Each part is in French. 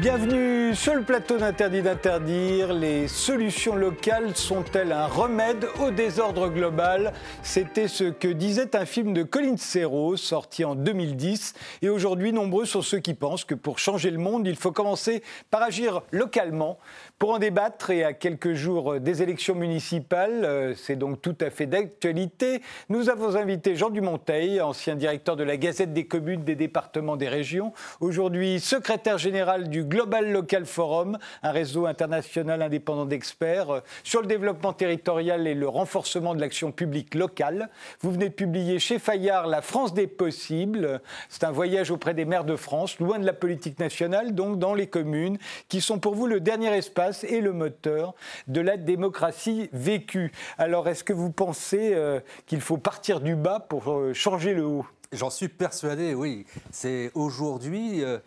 Bienvenue sur le plateau d'Interdit d'interdire. Les solutions locales sont-elles un remède au désordre global? C'était ce que disait un film de Colin Serrault sorti en 2010. Et aujourd'hui, nombreux sont ceux qui pensent que pour changer le monde, il faut commencer par agir localement. Pour en débattre et à quelques jours des élections municipales, euh, c'est donc tout à fait d'actualité, nous avons invité Jean Dumonteil, ancien directeur de la Gazette des communes, des départements, des régions, aujourd'hui secrétaire général du Global Local Forum, un réseau international indépendant d'experts euh, sur le développement territorial et le renforcement de l'action publique locale. Vous venez de publier chez Fayard La France des possibles. C'est un voyage auprès des maires de France, loin de la politique nationale, donc dans les communes, qui sont pour vous le dernier espace et le moteur de la démocratie vécue. Alors, est-ce que vous pensez euh, qu'il faut partir du bas pour euh, changer le haut? J'en suis persuadé, oui. C'est aujourd'hui euh,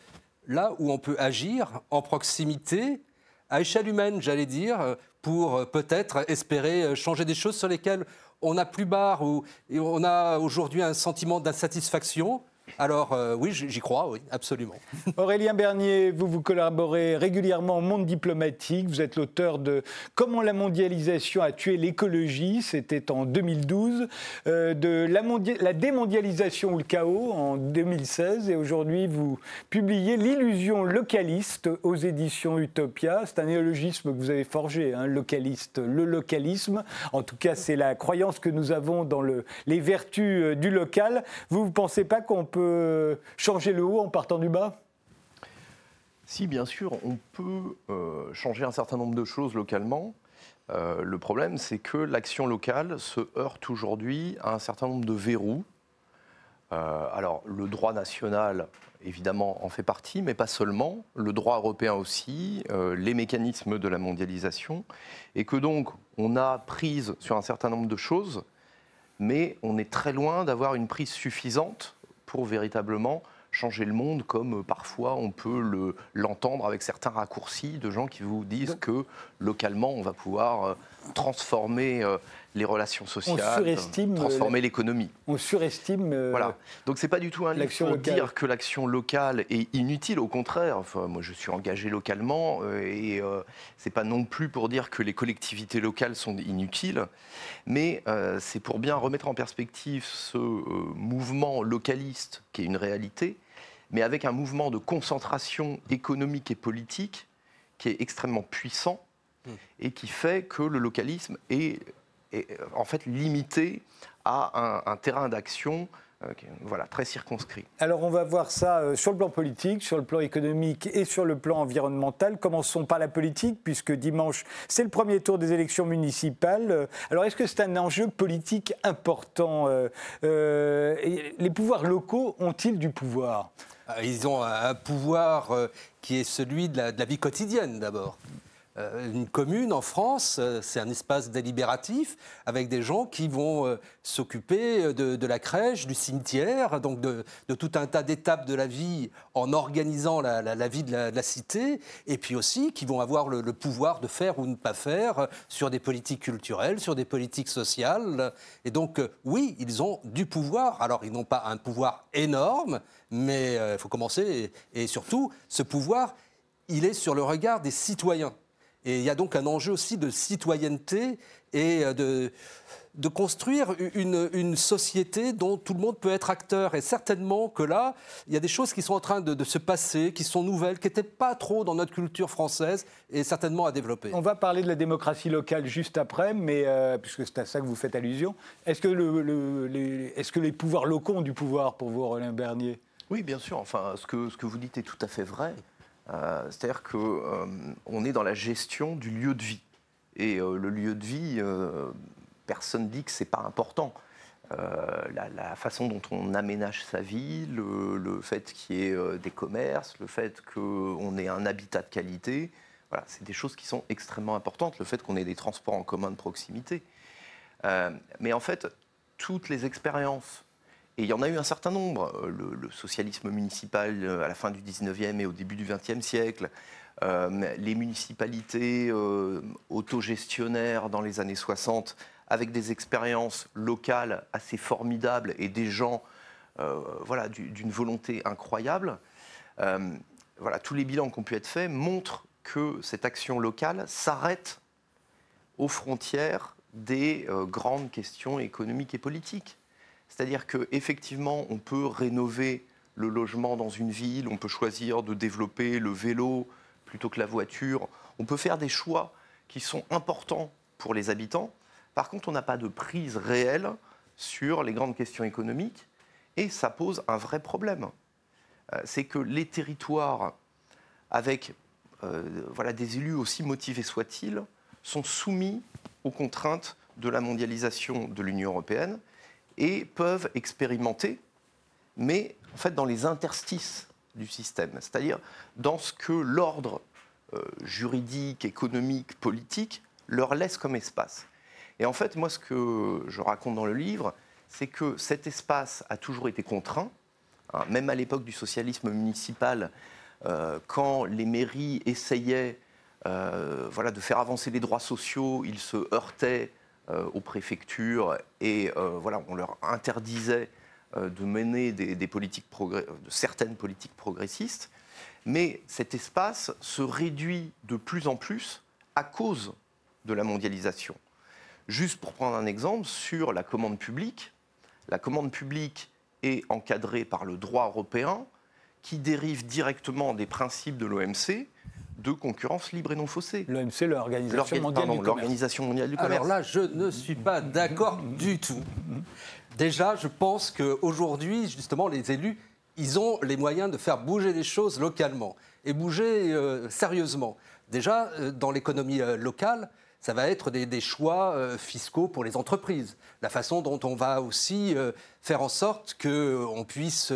là où on peut agir en proximité, à échelle humaine, j'allais dire, pour peut-être espérer changer des choses sur lesquelles on n'a plus barre ou on a aujourd'hui un sentiment d'insatisfaction alors euh, oui, j'y crois, oui, absolument. Aurélien Bernier, vous vous collaborez régulièrement au monde diplomatique. Vous êtes l'auteur de Comment la mondialisation a tué l'écologie, c'était en 2012, euh, de la, démondialisation ou le chaos en 2016, et aujourd'hui vous publiez L'illusion localiste aux éditions Utopia. C'est un néologisme que vous avez forgé, hein, localiste, le localisme. En tout cas, c'est la croyance que nous avons dans le, les vertus euh, du local. Vous ne pensez pas qu'on peut changer le haut en partant du bas? Si, bien sûr, on peut euh, changer un certain nombre de choses localement. Euh, le problème, c'est que l'action locale se heurte aujourd'hui à un certain nombre de verrous. Euh, alors, le droit national, évidemment, en fait partie, mais pas seulement. Le droit européen aussi, les mécanismes de la mondialisation. Et que donc, on a prise sur un certain nombre de choses, mais on est très loin d'avoir une prise suffisante pour véritablement changer le monde, comme euh, parfois on peut l'entendre avec certains raccourcis de gens qui vous disent que localement on va pouvoir euh, transformer euh, les relations sociales, transformer l'économie. On surestime. voilà. Donc c'est pas du tout un livre pour dire que l'action locale est inutile. Au contraire, enfin, moi je suis engagé localement et euh, c'est pas non plus pour dire que les collectivités locales sont inutiles, mais c'est pour bien remettre en perspective ce mouvement localiste qui est une réalité, mais avec un mouvement de concentration économique et politique qui est extrêmement puissant et qui fait que le localisme est, en fait limité à un, terrain d'action euh, voilà, très circonscrit. Alors on va voir ça euh, sur le plan politique, sur le plan économique et sur le plan environnemental. Commençons par la politique, puisque dimanche, c'est le premier tour des élections municipales. Euh, alors est-ce que c'est un enjeu politique important Les pouvoirs locaux ont-ils du pouvoir? Ils ont un pouvoir qui est celui de la vie quotidienne d'abord. Euh, une commune en France, euh, c'est un espace délibératif avec des gens qui vont euh, s'occuper de, la crèche, du cimetière, donc de, tout un tas d'étapes de la vie en organisant la, vie de la, cité, et puis aussi qui vont avoir le, pouvoir de faire ou ne pas faire sur des politiques culturelles, sur des politiques sociales. Et donc, oui, ils ont du pouvoir. Alors, ils n'ont pas un pouvoir énorme, mais il faut commencer. et surtout, ce pouvoir, il est sur le regard des citoyens. Et il y a donc un enjeu aussi de citoyenneté et euh, de, de construire une, une, société dont tout le monde peut être acteur. Et certainement que là, il y a des choses qui sont en train de, se passer, qui sont nouvelles, qui n'étaient pas trop dans notre culture française et certainement à développer. On va parler de la démocratie locale juste après, mais euh, puisque c'est à ça que vous faites allusion. Est-ce que, le, les, est que les pouvoirs locaux ont du pouvoir pour vous, Roland Bernier? Oui, bien sûr. Enfin, ce que, ce que vous dites est tout à fait vrai. Euh, c'est-à-dire qu'on euh, est dans la gestion du lieu de vie. Et euh, le lieu de vie, personne ne dit que ce n'est pas important. la, façon dont on aménage sa vie, le, fait qu'il y ait des commerces, le fait qu'on ait un habitat de qualité, voilà, c'est des choses qui sont extrêmement importantes. Le fait qu'on ait des transports en commun de proximité. mais en fait, toutes les expériences et il y en a eu un certain nombre. Euh, le, socialisme municipal euh, à la fin du 19e et au début du 20e siècle, euh, les municipalités autogestionnaires dans les années 60, avec des expériences locales assez formidables et des gens voilà, d'une volonté incroyable. voilà, tous les bilans qui ont pu être faits montrent que cette action locale s'arrête aux frontières des grandes questions économiques et politiques. C'est-à-dire qu'effectivement, on peut rénover le logement dans une ville, on peut choisir de développer le vélo plutôt que la voiture, on peut faire des choix qui sont importants pour les habitants. Par contre, on n'a pas de prise réelle sur les grandes questions économiques et ça pose un vrai problème. Euh, c'est que les territoires avec euh, voilà, des élus aussi motivés soient-ils sont soumis aux contraintes de la mondialisation de l'Union européenne et peuvent expérimenter, mais en fait dans les interstices du système, c'est-à-dire dans ce que l'ordre euh, juridique, économique, politique leur laisse comme espace. Et en fait, moi, ce que je raconte dans le livre, c'est que cet espace a toujours été contraint, hein, même à l'époque du socialisme municipal, euh, quand les mairies essayaient euh, voilà, de faire avancer les droits sociaux, ils se heurtaient aux préfectures et voilà, on leur interdisait de mener des, politiques de certaines politiques progressistes. Mais cet espace se réduit de plus en plus à cause de la mondialisation. Juste pour prendre un exemple, sur la commande publique, la commande publique est encadrée par le droit européen qui dérive directement des principes de l'OMC de concurrence libre et non faussée. L'OMC, l'Organisation mondiale, mondiale, du commerce. Alors là, je ne suis pas d'accord du tout. Déjà, je pense qu'aujourd'hui, justement, les élus, ils ont les moyens de faire bouger les choses localement et bouger euh, sérieusement. Déjà, euh, dans l'économie euh, locale, ça va être des, choix fiscaux pour les entreprises. La façon dont on va aussi faire en sorte qu'on puisse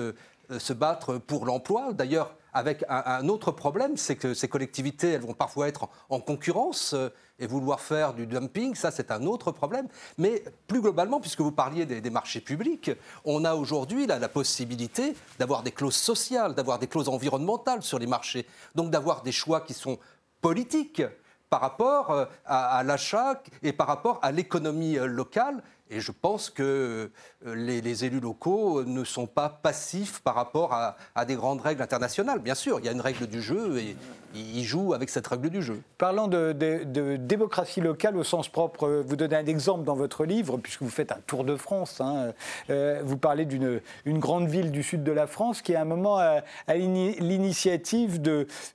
euh, se battre pour l'emploi. D'ailleurs, avec un, autre problème, c'est que ces collectivités, elles vont parfois être en, concurrence euh, et vouloir faire du dumping, ça c'est un autre problème. Mais plus globalement, puisque vous parliez des, marchés publics, on a aujourd'hui la possibilité d'avoir des clauses sociales, d'avoir des clauses environnementales sur les marchés, donc d'avoir des choix qui sont politiques par rapport euh, à l'achat et par rapport à l'économie locale et je pense que euh, les, élus locaux ne sont pas passifs par rapport à, des grandes règles internationales. Bien sûr, il y a une règle du jeu et ils jouent avec cette règle du jeu. Parlant de, démocratie locale au sens propre, vous donnez un exemple dans votre livre, puisque vous faites un tour de France. Hein, euh, vous parlez d'une une grande ville du sud de la France qui, à un moment, a, l'initiative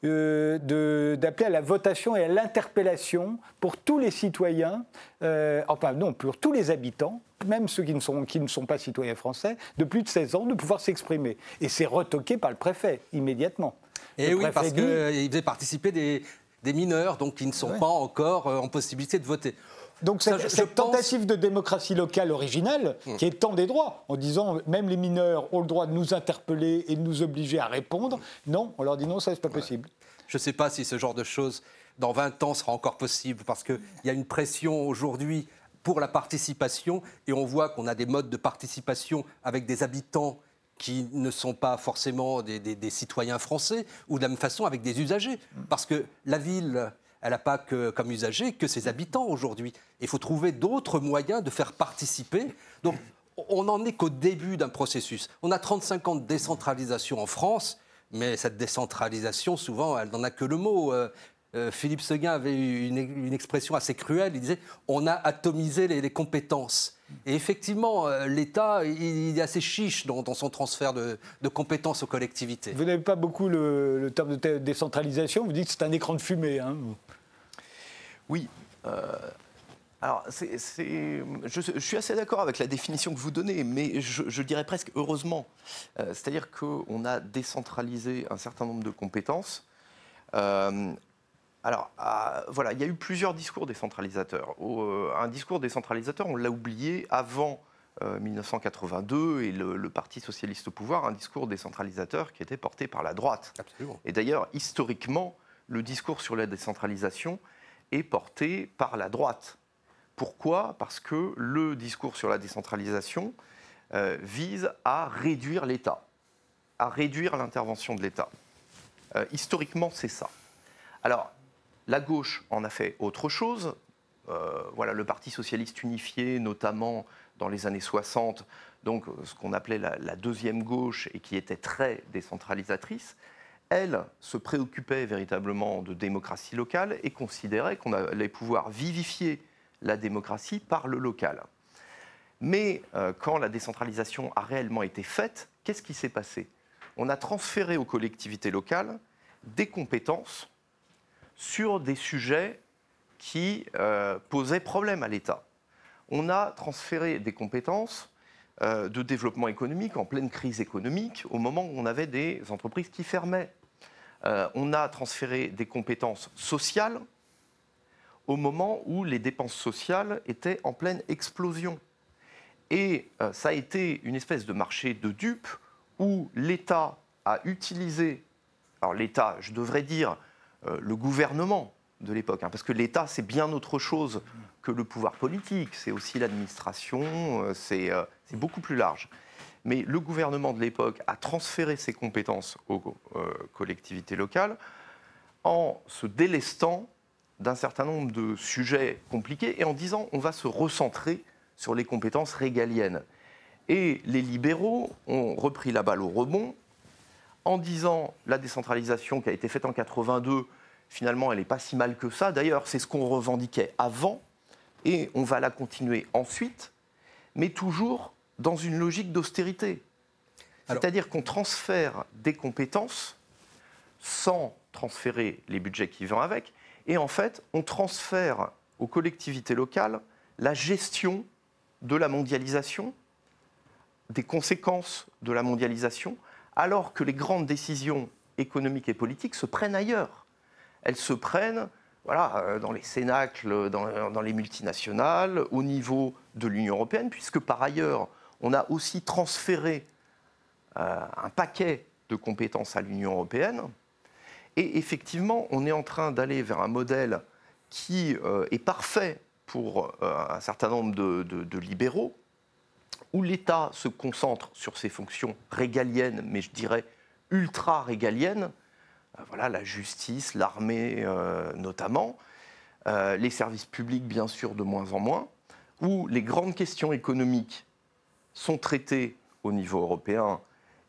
euh, d'appeler à la votation et à l'interpellation pour tous les citoyens, enfin non, pour tous les habitants même ceux qui ne, sont, qui ne sont pas citoyens français, de plus de 16 ans, de pouvoir s'exprimer. Et c'est retoqué par le préfet, immédiatement. Et oui, parce qu'il faisait participer des, mineurs, donc qui ne sont pas encore euh, en possibilité de voter. Donc cette, tentative de démocratie locale originale, hmm. qui étend des droits, en disant même les mineurs ont le droit de nous interpeller et de nous obliger à répondre, non, on leur dit non, ça c'est pas possible. Je ne sais pas si ce genre de choses, dans 20 ans, sera encore possible, parce qu'il y a une pression aujourd'hui pour la participation et on voit qu'on a des modes de participation avec des habitants qui ne sont pas forcément des, citoyens français ou de la même façon avec des usagers. Parce que la ville, elle n'a pas que, comme usagers que ses habitants aujourd'hui. Il faut trouver d'autres moyens de faire participer. Donc, on n'en est qu'au début d'un processus. On a 35 ans de décentralisation en France, mais cette décentralisation, souvent, elle n'en a que le mot. Euh, euh, Philippe Seguin avait eu une, expression assez cruelle. Il disait on a atomisé les, compétences. Et effectivement, euh, l'État, il, est assez chiche dans, son transfert de, compétences aux collectivités. Vous n'avez pas beaucoup le, terme de décentralisation. Vous dites que c'est un écran de fumée. Hein. oui. Euh, alors, je, suis assez d'accord avec la définition que vous donnez, mais je, dirais presque heureusement. C'est-à-dire qu'on a décentralisé un certain nombre de compétences. Alors, ah, voilà, il y a eu plusieurs discours décentralisateurs. Euh, un discours décentralisateur, on l'a oublié avant 1982 euh, et le, Parti socialiste au pouvoir, un discours décentralisateur qui était porté par la droite. Et d'ailleurs, historiquement, le discours sur la décentralisation est porté par la droite. Pourquoi? Parce que le discours sur la décentralisation euh, vise à réduire l'État, à réduire l'intervention de l'État. historiquement, c'est ça. Alors, la gauche en a fait autre chose. Euh, voilà, le Parti socialiste unifié, notamment dans les années 60, donc ce qu'on appelait la, deuxième gauche et qui était très décentralisatrice, elle, se préoccupait véritablement de démocratie locale et considérait qu'on allait pouvoir vivifier la démocratie par le local. Mais euh, quand la décentralisation a réellement été faite, qu'est-ce qui s'est passé? On a transféré aux collectivités locales des compétences sur des sujets qui euh, posaient problème à l'État. On a transféré des compétences euh, de développement économique en pleine crise économique, au moment où on avait des entreprises qui fermaient. Euh, on a transféré des compétences sociales au moment où les dépenses sociales étaient en pleine explosion. Et ça a été une espèce de marché de dupes où l'État a utilisé, alors l'État, je devrais dire le gouvernement de l'époque, hein, parce que l'État, c'est bien autre chose que le pouvoir politique, c'est aussi l'administration, euh, euh, c'est beaucoup plus large. Mais le gouvernement de l'époque a transféré ses compétences aux collectivités locales en se délestant d'un certain nombre de sujets compliqués et en disant on va se recentrer sur les compétences régaliennes. Et les libéraux ont repris la balle au rebond en disant la décentralisation qui a été faite en 82, finalement, elle n'est pas si mal que ça. D'ailleurs, c'est ce qu'on revendiquait avant, et on va la continuer ensuite, mais toujours dans une logique d'austérité. C'est-à-dire qu'on transfère des compétences sans transférer les budgets qui vont avec, et en fait, on transfère aux collectivités locales la gestion de la mondialisation, des conséquences de la mondialisation, alors que les grandes décisions économiques et politiques se prennent ailleurs. Elles se prennent voilà, euh, dans les cénacles, dans, les multinationales, au niveau de l'Union européenne, puisque par ailleurs, on a aussi transféré euh, un paquet de compétences à l'Union européenne. Et effectivement, on est en train d'aller vers un modèle qui euh, est parfait pour un certain nombre de libéraux, où l'État se concentre sur ses fonctions régaliennes, mais je dirais ultra régaliennes, euh, voilà, la justice, l'armée euh, notamment, euh, les services publics bien sûr de moins en moins, où les grandes questions économiques sont traitées au niveau européen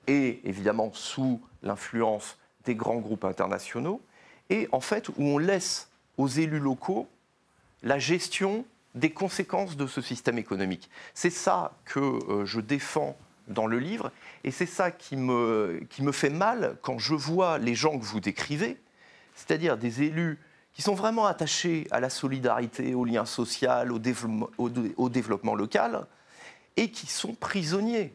et évidemment sous l'influence des grands groupes internationaux, et en fait où on laisse aux élus locaux la gestion des conséquences de ce système économique. C'est ça que euh, je défends dans le livre, et c'est ça qui me, qui me fait mal quand je vois les gens que vous décrivez, c'est-à-dire des élus qui sont vraiment attachés à la solidarité, au lien social, au développement, au développement local, et qui sont prisonniers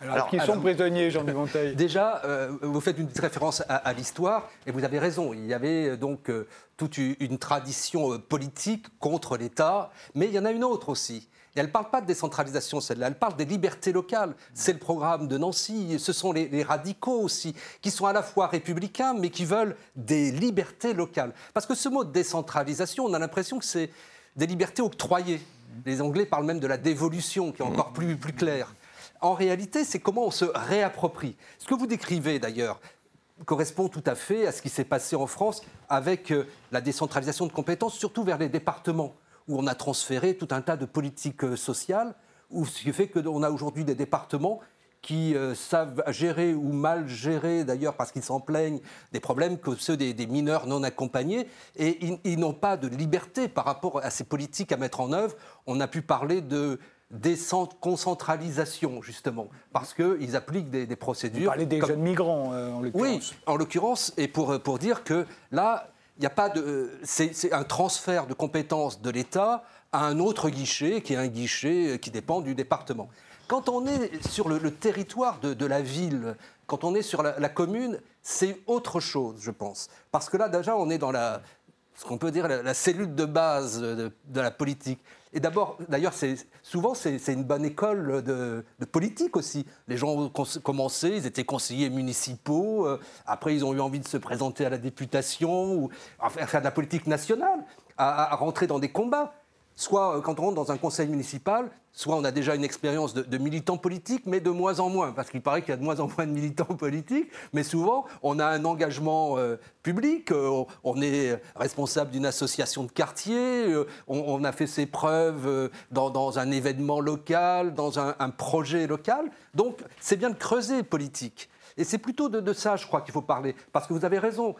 alors, qui sont prisonniers, Jean Monteil Déjà, euh, vous faites une référence à, l'histoire, et vous avez raison. Il y avait euh, donc euh, toute une tradition politique contre l'État, mais il y en a une autre aussi. Et elle ne parle pas de décentralisation, celle-là, elle parle des libertés locales. C'est le programme de Nancy, ce sont les, les, radicaux aussi, qui sont à la fois républicains, mais qui veulent des libertés locales. Parce que ce mot de décentralisation, on a l'impression que c'est des libertés octroyées. Les Anglais parlent même de la dévolution, qui est encore plus, plus clair en réalité, c'est comment on se réapproprie. Ce que vous décrivez d'ailleurs correspond tout à fait à ce qui s'est passé en France avec euh, la décentralisation de compétences, surtout vers les départements, où on a transféré tout un tas de politiques euh, sociales, ce qui fait qu'on a aujourd'hui des départements qui euh, savent gérer ou mal gérer, d'ailleurs parce qu'ils s'en plaignent, des problèmes que ceux des, mineurs non accompagnés, et ils n'ont pas de liberté par rapport à ces politiques à mettre en œuvre. On a pu parler de déconcentralisation, justement, parce qu'ils appliquent des, procédures. Vous parlez des jeunes migrants, euh, en l'occurrence. Oui, en l'occurrence, et pour, pour dire que là, il n'y a pas de. C'est un transfert de compétences de l'État à un autre guichet, qui est un guichet qui dépend du département. Quand on est sur le, territoire de, la ville, quand on est sur la, commune, c'est autre chose, je pense. Parce que là, déjà, on est dans la, ce qu'on peut dire la, cellule de base de, de la politique. Et d'abord, d'ailleurs, souvent, c'est une bonne école de, politique aussi. Les gens ont commencé, ils étaient conseillers municipaux, euh, après, ils ont eu envie de se présenter à la députation, ou à faire de la politique nationale, à rentrer dans des combats. Soit euh, quand on rentre dans un conseil municipal, soit on a déjà une expérience de, militant politique, mais de moins en moins, parce qu'il paraît qu'il y a de moins en moins de militants politiques, mais souvent on a un engagement euh, public, euh, on est responsable d'une association de quartier, on, a fait ses preuves dans, un événement local, dans un, un projet local, donc c'est bien de creuser politique. Et c'est plutôt de, ça, je crois, qu'il faut parler. Parce que vous avez raison,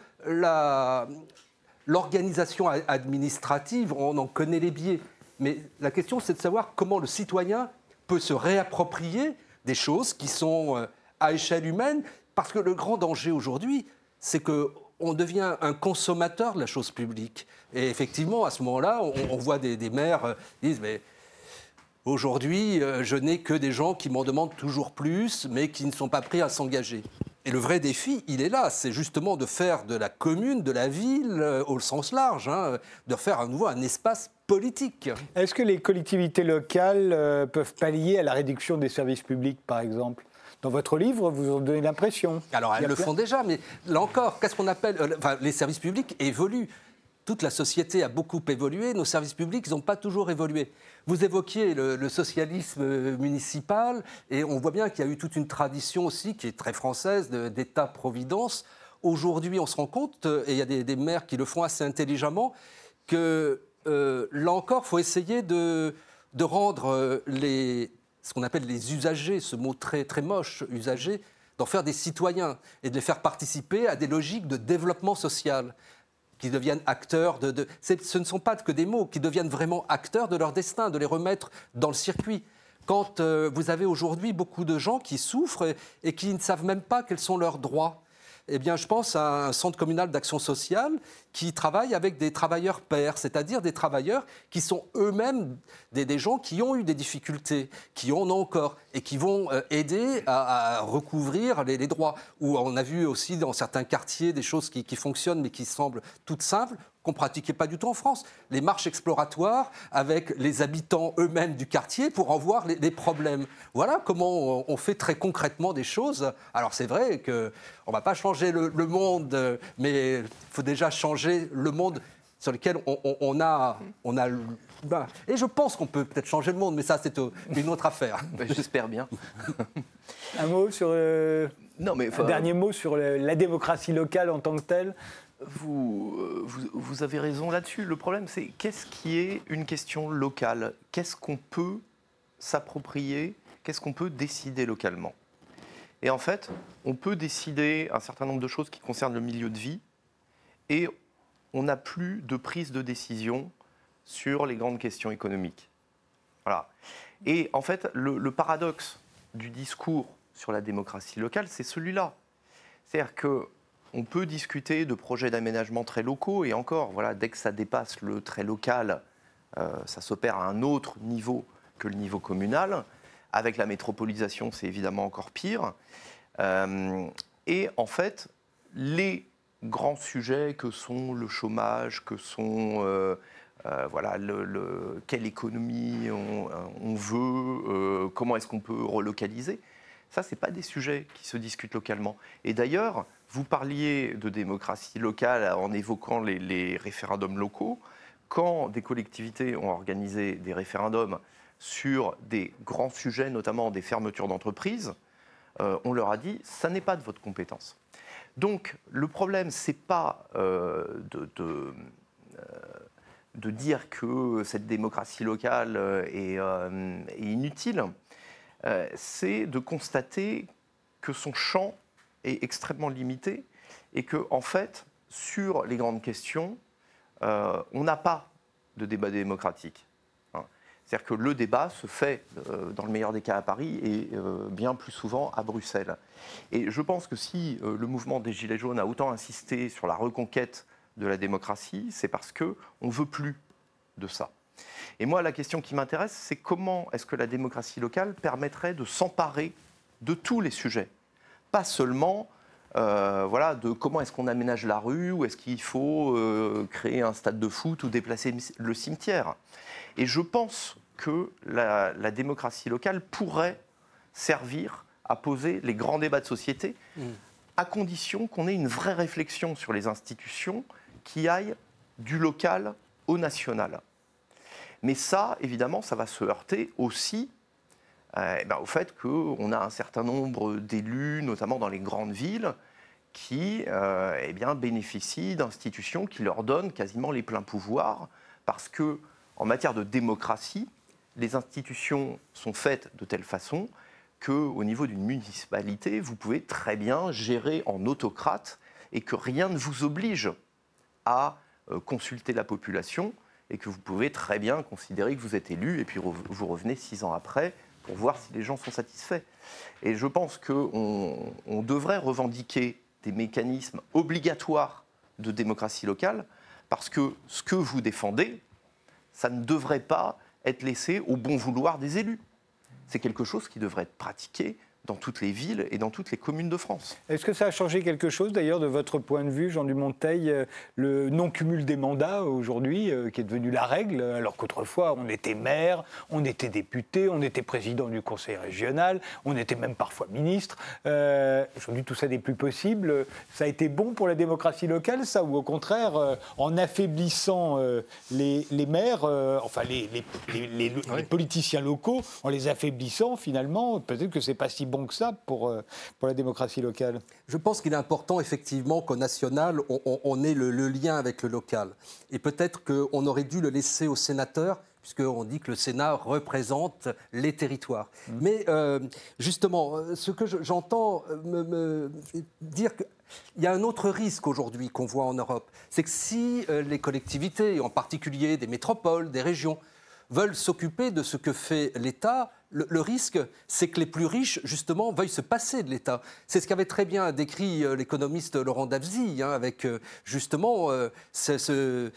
l'organisation administrative, on en connaît les biais. Mais la question, c'est de savoir comment le citoyen peut se réapproprier des choses qui sont euh, à échelle humaine. Parce que le grand danger aujourd'hui, c'est qu'on devient un consommateur de la chose publique. Et effectivement, à ce moment-là, on, voit des, des maires euh, disent mais aujourd'hui, euh, je n'ai que des gens qui m'en demandent toujours plus, mais qui ne sont pas prêts à s'engager. Et le vrai défi, il est là, c'est justement de faire de la commune, de la ville, au sens large, hein, de faire à nouveau un espace politique. Est-ce que les collectivités locales euh, peuvent pallier à la réduction des services publics, par exemple? Dans votre livre, vous en donnez l'impression. Alors, elles le font déjà, mais là encore, qu'est-ce qu'on appelle. Euh, enfin, les services publics évoluent. Toute la société a beaucoup évolué, nos services publics n'ont pas toujours évolué. Vous évoquiez le, socialisme euh, municipal, et on voit bien qu'il y a eu toute une tradition aussi qui est très française d'État-providence. Aujourd'hui, on se rend compte, et il y a des, maires qui le font assez intelligemment, que euh, là encore, il faut essayer de, rendre euh, ce qu'on appelle les usagers, ce mot très, très moche, usagers, d'en faire des citoyens et de les faire participer à des logiques de développement social qui deviennent acteurs de... ce ne sont pas que des mots, qui deviennent vraiment acteurs de leur destin, de les remettre dans le circuit. Quand euh, vous avez aujourd'hui beaucoup de gens qui souffrent et qui ne savent même pas quels sont leurs droits, eh bien, je pense à un centre communal d'action sociale qui travaille avec des travailleurs pairs, c'est-à-dire des travailleurs qui sont eux-mêmes des, gens qui ont eu des difficultés, qui en ont encore, et qui vont euh, aider à, recouvrir les, droits. Ou on a vu aussi dans certains quartiers des choses qui, qui fonctionnent mais qui semblent toutes simples qu'on pratiquait pas du tout en France. Les marches exploratoires avec les habitants eux-mêmes du quartier pour en voir les, problèmes. Voilà comment on, fait très concrètement des choses. Alors c'est vrai qu'on ne va pas changer le, monde, mais il faut déjà changer le monde sur lequel on, a, on a ben, et je pense qu'on peut peut-être changer le monde, mais ça, c'est une autre affaire. Ben, j'espère bien. un mot sur. Euh, non, mais, un dernier mot sur la démocratie locale en tant que telle? Euh, vous, vous, avez raison là-dessus. Le problème, c'est qu'est-ce qui est une question locale? Qu'est-ce qu'on peut s'approprier? Qu'est-ce qu'on peut décider localement? Et en fait, on peut décider un certain nombre de choses qui concernent le milieu de vie et on n'a plus de prise de décision sur les grandes questions économiques. Voilà. Et en fait, le paradoxe du discours sur la démocratie locale, c'est celui-là. C'est-à-dire que on peut discuter de projets d'aménagement très locaux, et encore, voilà, dès que ça dépasse le très local, euh, ça s'opère à un autre niveau que le niveau communal. Avec la métropolisation, c'est évidemment encore pire. Euh, et en fait, les grands sujets que sont le chômage, que sont euh, voilà, le, quelle économie on, on veut, comment est-ce qu'on peut relocaliser, ça, ce n'est pas des sujets qui se discutent localement. Et d'ailleurs, vous parliez de démocratie locale en évoquant les, référendums locaux. Quand des collectivités ont organisé des référendums sur des grands sujets, notamment des fermetures d'entreprises, euh, on leur a dit ça n'est pas de votre compétence. Donc le problème, c'est pas euh, de, euh, de, dire que cette démocratie locale est inutile, c'est de constater que son champ est extrêmement limité et que, en fait, sur les grandes questions, euh, on n'a pas de débat démocratique. Hein. C'est-à-dire que le débat se fait, euh, dans le meilleur des cas, à Paris et euh, bien plus souvent à Bruxelles. Et je pense que si le mouvement des Gilets jaunes a autant insisté sur la reconquête de la démocratie, c'est parce qu'on ne veut plus de ça. Et moi, la question qui m'intéresse, c'est comment est-ce que la démocratie locale permettrait de s'emparer de tous les sujets pas seulement euh, voilà, de comment est-ce qu'on aménage la rue, ou est-ce qu'il faut euh, créer un stade de foot ou déplacer le cimetière. Et je pense que la, démocratie locale pourrait servir à poser les grands débats de société, mmh. à condition qu'on ait une vraie réflexion sur les institutions qui aillent du local au national. Mais ça, évidemment, ça va se heurter aussi euh, eh ben, au fait qu'on a un certain nombre d'élus, notamment dans les grandes villes, qui euh, eh bénéficient d'institutions qui leur donnent quasiment les pleins pouvoirs, parce que en matière de démocratie, les institutions sont faites de telle façon qu'au niveau d'une municipalité, vous pouvez très bien gérer en autocrate et que rien ne vous oblige à euh, consulter la population et que vous pouvez très bien considérer que vous êtes élu et puis vous revenez six ans après pour voir si les gens sont satisfaits. Et je pense qu'on on devrait revendiquer des mécanismes obligatoires de démocratie locale parce que ce que vous défendez, ça ne devrait pas être laissé au bon vouloir des élus. C'est quelque chose qui devrait être pratiqué dans toutes les villes et dans toutes les communes de France. Est-ce que ça a changé quelque chose d'ailleurs de votre point de vue, Jean Dumonteil, euh, le non-cumul des mandats aujourd'hui, euh, qui est devenu la règle, alors qu'autrefois on était maire, on était député, on était président du conseil régional, on était même parfois ministre. Euh, aujourd'hui tout ça n'est plus possible. Ça a été bon pour la démocratie locale, ça, ou au contraire, en affaiblissant les, maires, enfin les, les, politiciens locaux, en les affaiblissant finalement, peut-être que c'est pas si bon que ça pour, euh, pour la démocratie locale Je pense qu'il est important effectivement qu'au national, on, ait le, lien avec le local. Et peut-être qu'on aurait dû le laisser aux sénateurs puisqu'on dit que le Sénat représente les territoires. Mmh. Mais euh, justement, ce que j'entends me, dire qu'il y a un autre risque aujourd'hui qu'on voit en Europe, c'est que si euh, les collectivités, en particulier des métropoles, des régions, veulent s'occuper de ce que fait l'État, le, risque, c'est que les plus riches, justement, veuillent se passer de l'État. C'est ce qu'avait très bien décrit euh, l'économiste Laurent Davzy, hein, avec euh, justement euh, ce,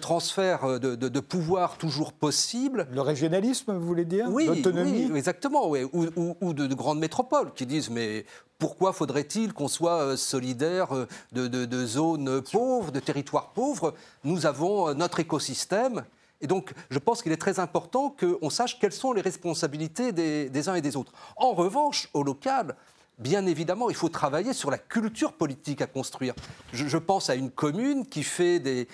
transfert de, pouvoir toujours possible. Le régionalisme, vous voulez dire? Oui, L'autonomie? oui exactement. Oui. Ou, de, grandes métropoles qui disent mais pourquoi faudrait-il qu'on soit solidaire de, de zones pauvres, de territoires pauvres? Nous avons notre écosystème et donc, je pense qu'il est très important qu'on sache quelles sont les responsabilités des, uns et des autres. En revanche, au local, bien évidemment, il faut travailler sur la culture politique à construire. Je, pense à une commune qui fait des,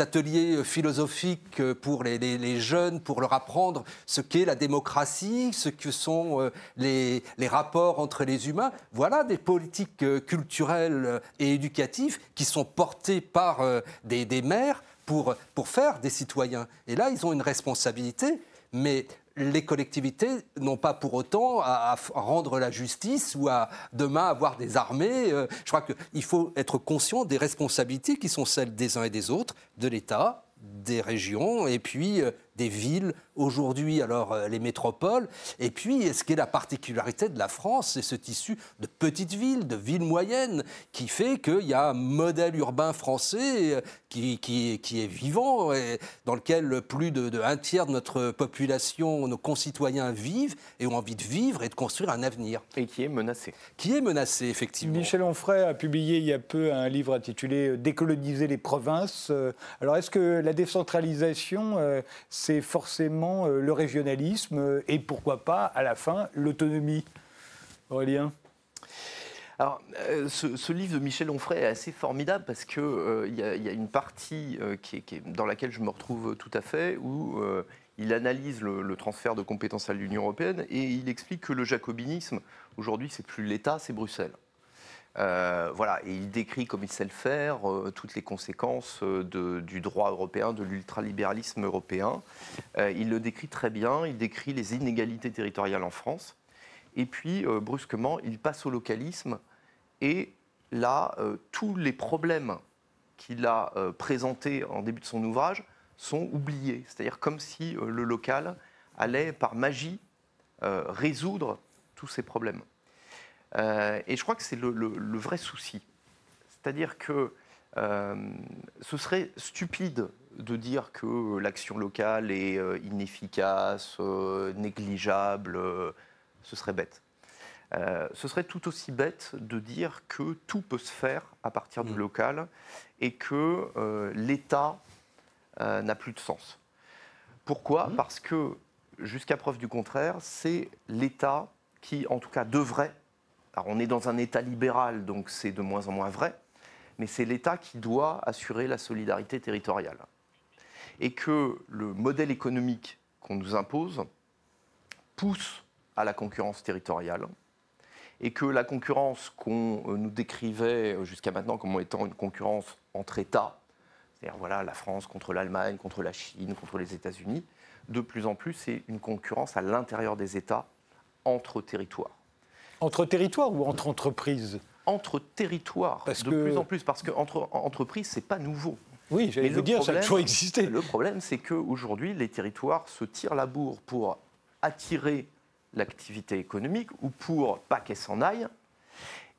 ateliers philosophiques pour les, jeunes, pour leur apprendre ce qu'est la démocratie, ce que sont euh, les, rapports entre les humains. Voilà des politiques euh, culturelles et éducatives qui sont portées par euh, des, des maires pour, pour faire des citoyens. Et là, ils ont une responsabilité, mais les collectivités n'ont pas pour autant à, rendre la justice ou à demain avoir des armées. Euh, je crois qu'il faut être conscient des responsabilités qui sont celles des uns et des autres, de l'État, des régions et puis euh, des villes aujourd'hui, alors euh, les métropoles. Et puis, ce qui est la particularité de la France, c'est ce tissu de petites villes, de villes moyennes, qui fait qu'il y a un modèle urbain français euh, qui, qui, qui est vivant, et dans lequel plus de, un tiers de notre population, nos concitoyens vivent et ont envie de vivre et de construire un avenir. Et qui est menacé. Qui est menacé, effectivement. Michel Onfray a publié il y a peu un livre intitulé Décoloniser les provinces. Euh, alors, est-ce que la décentralisation, c'est forcément euh, le régionalisme euh, et pourquoi pas, à la fin, l'autonomie. Aurélien? Alors, euh, ce, livre de Michel Onfray est assez formidable parce qu'il il y, a une partie dans laquelle je me retrouve tout à fait, où il analyse le, transfert de compétences à l'Union européenne et il explique que le jacobinisme, aujourd'hui, c'est plus l'État, c'est Bruxelles. Euh, voilà, et il décrit comme il sait le faire euh, toutes les conséquences euh, du droit européen, de l'ultralibéralisme européen. il le décrit très bien, il décrit les inégalités territoriales en France. Et puis, brusquement, il passe au localisme. Et là, tous les problèmes qu'il a présentés en début de son ouvrage sont oubliés. C'est-à-dire comme si le local allait, par magie, résoudre tous ces problèmes. Euh, et je crois que c'est le, vrai souci. C'est-à-dire que euh, ce serait stupide de dire que l'action locale est euh, inefficace, négligeable, ce serait bête. ce serait tout aussi bête de dire que tout peut se faire à partir du mmh. local et que l'État n'a plus de sens. Pourquoi? Mmh. Parce que, jusqu'à preuve du contraire, c'est l'État qui, en tout cas, devrait on est dans un État libéral, donc c'est de moins en moins vrai, mais c'est l'État qui doit assurer la solidarité territoriale. Et que le modèle économique qu'on nous impose pousse à la concurrence territoriale, et que la concurrence qu'on euh, nous décrivait jusqu'à maintenant comme étant une concurrence entre États, c'est-à-dire voilà, la France contre l'Allemagne, contre la Chine, contre les États-Unis, de plus en plus c'est une concurrence à l'intérieur des États entre territoires. Entre territoires ou entre entreprises Entre territoires, Parce de que- plus en plus, parce qu'entre entreprises, c'est pas nouveau. Oui, j'allais vous le dire, ça a toujours existé. Le problème, c'est qu'aujourd'hui, les territoires se tirent la bourre pour attirer l'activité économique ou pour pas qu'elle s'en aille,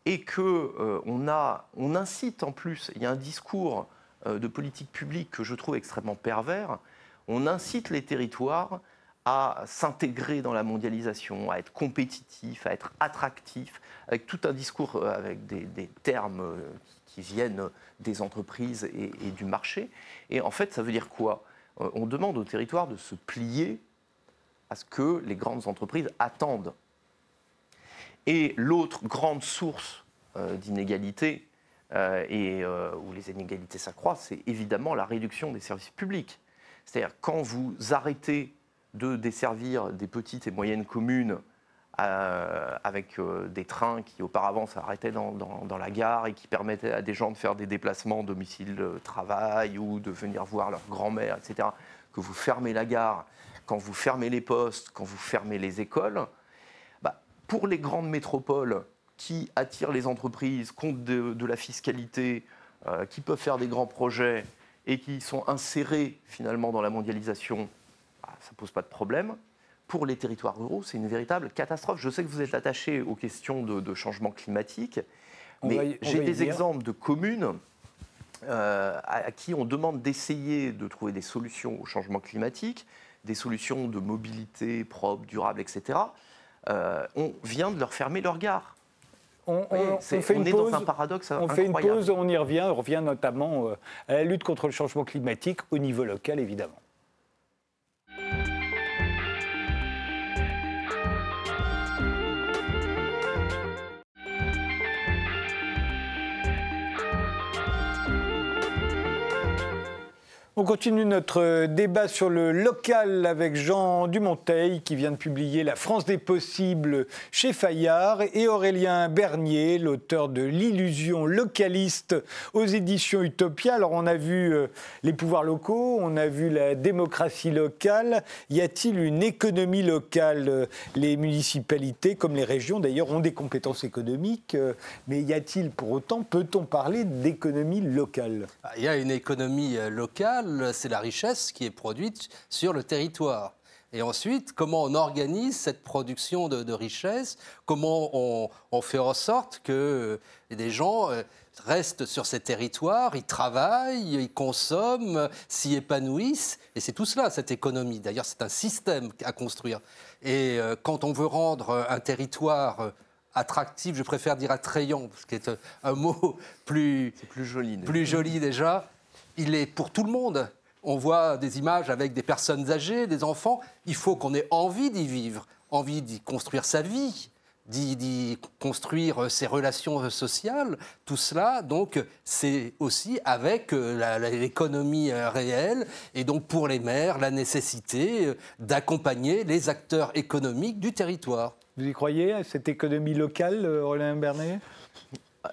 et que euh, on, a, on incite en plus, il y a un discours euh, de politique publique que je trouve extrêmement pervers, on incite les territoires à s'intégrer dans la mondialisation, à être compétitifs, à être attractifs, avec tout un discours euh, avec des, termes euh, qui viennent des entreprises et, et du marché. Et en fait, ça veut dire quoi? Euh, On demande aux territoires de se plier à ce que les grandes entreprises attendent. Et l'autre grande source d'inégalité, et où les inégalités s'accroissent, c'est évidemment la réduction des services publics. C'est-à-dire quand vous arrêtez de desservir des petites et moyennes communes euh, avec euh, des trains qui auparavant s'arrêtaient dans, la gare et qui permettaient à des gens de faire des déplacements domicile-travail ou de venir voir leur grand-mère, etc., que vous fermez la gare, quand vous fermez les postes, quand vous fermez les écoles, bah, pour les grandes métropoles qui attirent les entreprises, comptent de, la fiscalité, euh, qui peuvent faire des grands projets et qui sont insérés finalement dans la mondialisation, ça ne pose pas de problème. Pour les territoires ruraux, c'est une véritable catastrophe. Je sais que vous êtes attaché aux questions de, de changement climatique, On mais j'ai des exemples de communes euh, à, à qui on demande d'essayer de trouver des solutions au changement climatique, des solutions de mobilité propre, durable, etc. Euh, on vient de leur fermer leur gare. On, on- c'est- on fait on une est pause. dans un paradoxe On fait une pause, on y revient. On revient notamment euh, à la lutte contre le changement climatique au niveau local, évidemment. On continue notre débat sur le local avec Jean Dumonteil qui vient de publier La France des possibles chez Fayard et Aurélien Bernier, l'auteur de L'illusion localiste aux éditions Utopia. Alors on a vu euh, les pouvoirs locaux, on a vu la démocratie locale. Y a-t-il une économie locale? Euh, Les municipalités comme les régions d'ailleurs ont des compétences économiques, euh, mais y a-t-il pour autant, peut-on parler d'économie locale? Ah, Il y a une économie euh, c'est la richesse qui est produite sur le territoire. Et ensuite, comment on organise cette production de, de richesse Comment on, on fait en sorte que euh, des gens euh, restent sur ces territoires, ils travaillent, ils consomment, s'y épanouissent? Et c'est tout cela, cette économie. D'ailleurs, c'est un système à construire. Et euh, quand on veut rendre un territoire attractif, je préfère dire attrayant, parce que c'est un mot plus, C'est plus joli. déjà. plus joli déjà. Il est pour tout le monde. On voit des images avec des personnes âgées, des enfants. Il faut qu'on ait envie d'y vivre, envie d'y construire sa vie, d'y construire euh, ses relations euh, sociales. Tout cela, donc, c'est aussi avec euh, l'économie réelle et donc pour les maires, la nécessité d'accompagner les acteurs économiques du territoire. Vous y croyez cette économie locale, Aurélien Bernier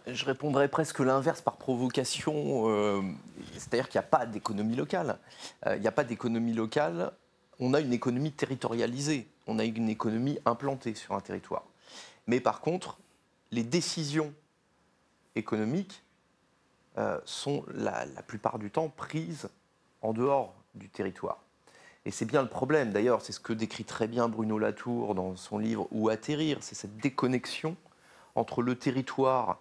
Je répondrais presque l'inverse par provocation. euh, C'est-à-dire qu'il n'y a pas d'économie locale. Euh, il n'y a pas d'économie locale. On a une économie territorialisée. On a une économie implantée sur un territoire. Mais par contre, les décisions économiques euh, sont la, la plupart du temps prises en dehors du territoire. Et c'est bien le problème, d'ailleurs, c'est ce que décrit très bien Bruno Latour dans son livre Où atterrir, c'est cette déconnexion entre le territoire,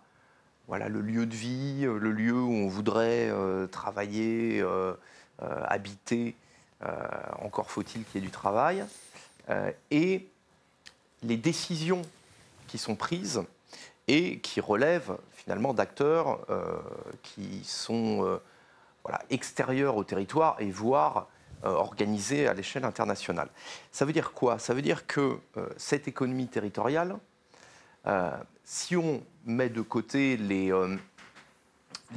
voilà, le lieu de vie, euh, le lieu où on voudrait euh, travailler, euh, habiter, encore faut-il qu'il y ait du travail, et les décisions qui sont prises et qui relèvent finalement d'acteurs qui sont extérieurs au territoire et voire organisés à l'échelle internationale. Ça veut dire quoi? Ça veut dire que cette économie territoriale, si on met de côté euh,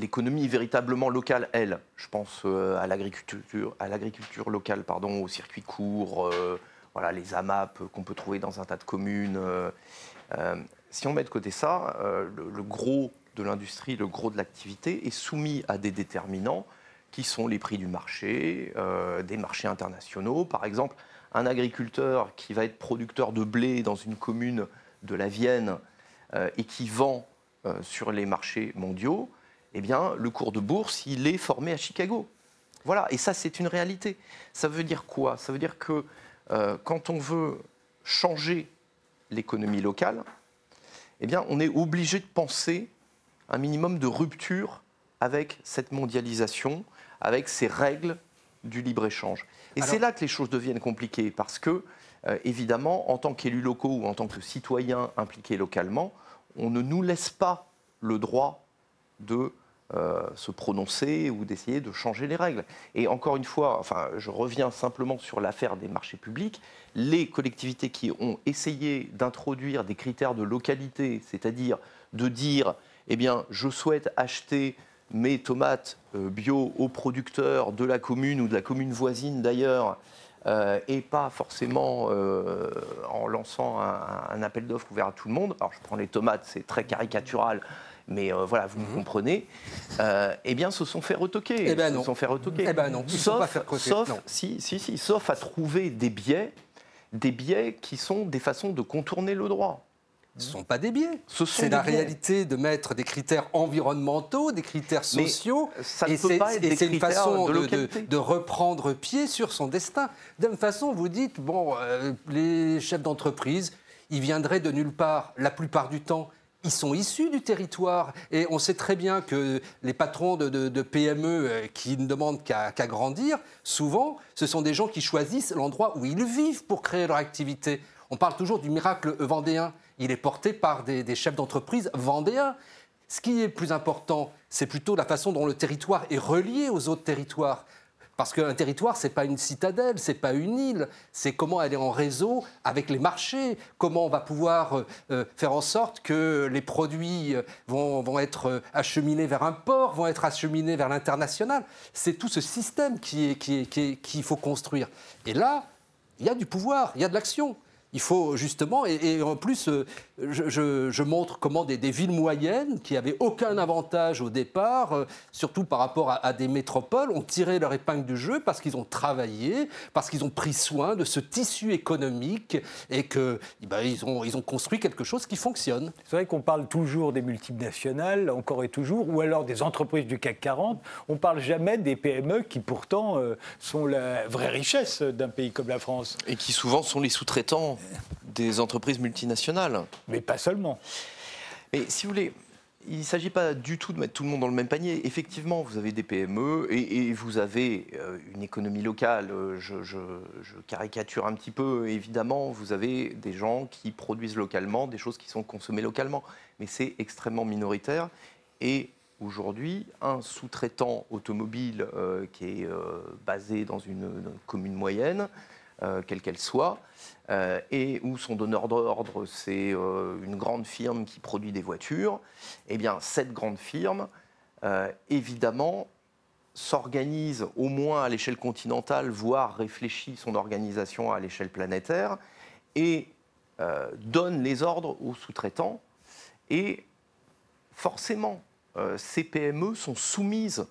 l'économie véritablement locale, elle, je pense euh, à l'agriculture, locale, pardon, aux circuits courts, euh, voilà, les AMAP qu'on peut trouver dans un tas de communes. si on met de côté ça, le, gros de l'industrie, le gros de l'activité est soumis à des déterminants qui sont les prix du marché, des marchés internationaux. Par exemple, un agriculteur qui va être producteur de blé dans une commune de la Vienne et qui vend euh, sur les marchés mondiaux, eh bien, le cours de bourse, il est formé à Chicago. Voilà, et ça, c'est une réalité. Ça veut dire quoi? Ça veut dire que quand on veut changer l'économie locale, eh bien, on est obligé de penser un minimum de rupture avec cette mondialisation, avec ces règles du libre-échange. Et c'est là que les choses deviennent compliquées, parce que, euh, évidemment, en tant qu'élus locaux ou en tant que citoyens impliqués localement, on ne nous laisse pas le droit de euh, se prononcer ou d'essayer de changer les règles. Et encore une fois, enfin, je reviens simplement sur l'affaire des marchés publics. Les collectivités qui ont essayé d'introduire des critères de localité, c'est-à-dire de dire, eh bien, je souhaite acheter mes tomates euh, bio aux producteurs de la commune ou de la commune voisine d'ailleurs, euh, et pas forcément euh, en lançant un, appel d'offres ouvert à tout le monde. Alors je prends les tomates, c'est très caricatural, mais voilà, vous me mhm. comprenez. eh bien, se sont fait retoquer. Eh ben se sont fait retoquer. Eh ben non, sauf, sauf Si, si, si, sauf à trouver des biais, des biais qui sont des façons de contourner le droit. Ce ne sont pas des biais. C'est la réalité de mettre des critères environnementaux, des critères sociaux. ça et c'est une façon de, reprendre pied sur son destin. De même façon, vous dites, bon, euh, les chefs d'entreprise, ils viendraient de nulle part la plupart du temps. Ils sont issus du territoire et on sait très bien que les patrons de, PME euh, qui ne demandent qu'à grandir, souvent, ce sont des gens qui choisissent l'endroit où ils vivent pour créer leur activité. On parle toujours du miracle vendéen il est porté par des, chefs d'entreprise vendéens. Ce qui est plus important, c'est plutôt la façon dont le territoire est relié aux autres territoires. Parce qu'un territoire, ce n'est pas une citadelle, ce n'est pas une île, c'est comment elle est en réseau avec les marchés, comment on va pouvoir euh, euh, faire en sorte que les produits euh, vont, être acheminés vers un port, vont être acheminés vers l'international. C'est tout ce système qu'il qui faut construire. Et là, il y a du pouvoir, il y a de l'action. Il faut justement, et, en plus, je, montre comment des, villes moyennes qui n'avaient aucun avantage au départ, euh, surtout par rapport à, des métropoles, ont tiré leur épingle du jeu parce qu'ils ont travaillé, parce qu'ils ont pris soin de ce tissu économique et qu'ils eh ben, ils ont, ils ont construit quelque chose qui fonctionne. C'est vrai qu'on parle toujours des multinationales, encore et toujours, ou alors des entreprises du CAC 40. On ne parle jamais des PME qui pourtant euh, sont la vraie richesse d'un pays comme la France. Et qui souvent sont les sous-traitants des entreprises multinationales. Mais pas seulement. Mais si vous voulez, il ne s'agit pas du tout de mettre tout le monde dans le même panier. Effectivement, vous avez des PME et, vous avez euh, une économie locale. Euh, je, caricature un petit peu, évidemment, vous avez des gens qui produisent localement, des choses qui sont consommées localement. Mais c'est extrêmement minoritaire. Et aujourd'hui, un sous-traitant automobile euh, qui est basé dans une commune moyenne, euh, quelle qu'elle soit, euh, et où son donneur d'ordre, c'est euh, une grande firme qui produit des voitures, eh bien, cette grande firme, évidemment, s'organise au moins à l'échelle continentale, voire réfléchit son organisation à l'échelle planétaire, et donne les ordres aux sous-traitants. Et forcément, ces PME sont soumises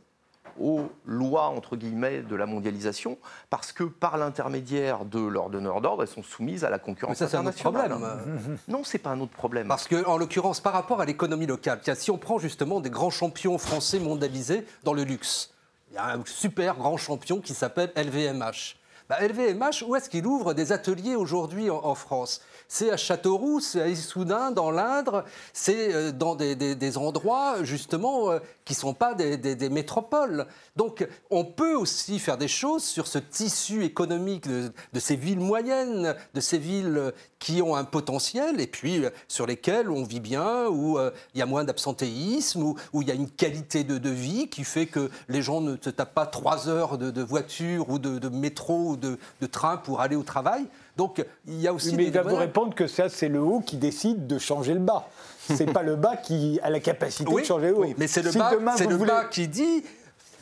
aux lois, entre guillemets, de la mondialisation, parce que par l'intermédiaire de leurs donneurs d'ordre, elles sont soumises à la concurrence Mais ça, internationale. C'est un autre problème. non, c'est pas un autre problème. Parce que, en l'occurrence, par rapport à l'économie locale, si on prend justement des grands champions français mondialisés dans le luxe, il y a un super grand champion qui s'appelle LVMH. LVMH, bah, où est-ce qu'il ouvre des ateliers aujourd'hui en, France? C'est à Châteauroux, c'est à Issoudun, dans l'Indre, c'est euh, dans des, endroits justement euh, qui ne sont pas des, métropoles. Donc on peut aussi faire des choses sur ce tissu économique de, ces villes moyennes, de ces villes qui ont un potentiel et puis euh, sur lesquelles on vit bien, où il y a moins d'absentéisme, où, il y a une qualité de, vie qui fait que les gens ne se tapent pas trois heures de, voiture ou de, métro de, train pour aller au travail. Donc il y a aussi. Mais il va vous répondre que ça, c'est le haut qui décide de changer le bas. C'est pas le bas qui a la capacité de changer le haut. mais c'est le, bas, le bas qui dit